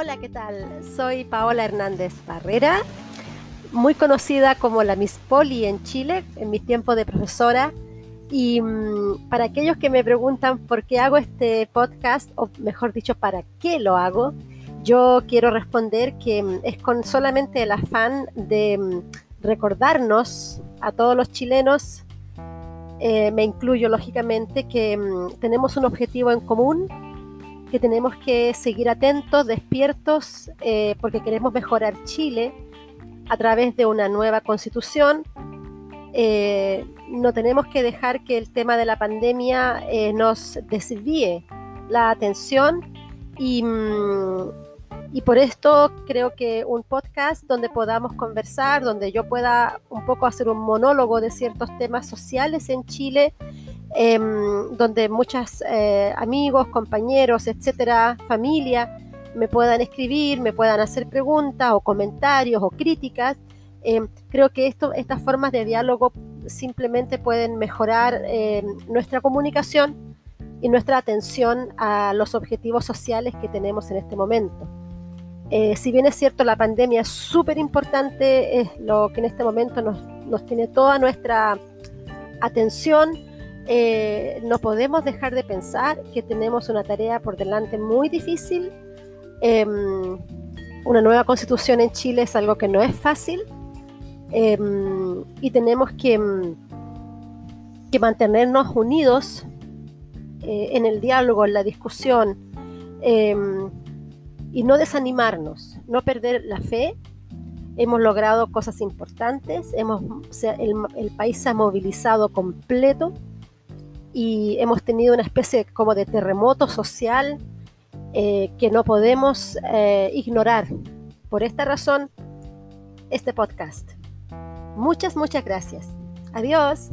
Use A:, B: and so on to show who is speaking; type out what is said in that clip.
A: Hola, ¿qué tal? Soy Paola Hernández Barrera, muy conocida como la Miss Poli en Chile en mi tiempo de profesora. Y mm, para aquellos que me preguntan por qué hago este podcast, o mejor dicho, para qué lo hago, yo quiero responder que mm, es con solamente el afán de mm, recordarnos a todos los chilenos, eh, me incluyo lógicamente, que tenemos un objetivo en común que tenemos que seguir atentos, despiertos, eh, porque queremos mejorar Chile a través de una nueva constitución. Eh, no tenemos que dejar que el tema de la pandemia eh, nos desvíe la atención y, mm, y por esto creo que un podcast donde podamos conversar, donde yo pueda un poco hacer un monólogo de ciertos temas sociales en Chile, Em, donde muchos eh, amigos, compañeros, etcétera, familia, me puedan escribir, me puedan hacer preguntas o comentarios o críticas. Em, creo que esto, estas formas de diálogo simplemente pueden mejorar em, nuestra comunicación y nuestra atención a los objetivos sociales que tenemos en este momento. Eh, si bien es cierto, la pandemia es súper importante, es lo que en este momento nos, nos tiene toda nuestra atención, eh, no podemos dejar de pensar que tenemos una tarea por delante muy difícil. Em, una nueva constitución en Chile es algo que no es fácil em, y tenemos que, em, que mantenernos unidos eh, en el diálogo, en la discusión y no desanimarnos, no perder la fe. Hemos logrado cosas importantes, hemos, el, el país se ha movilizado completo y hemos tenido una especie como de terremoto social eh, que no podemos eh, ignorar. Por esta razón, este podcast. Muchas, muchas gracias. Adiós.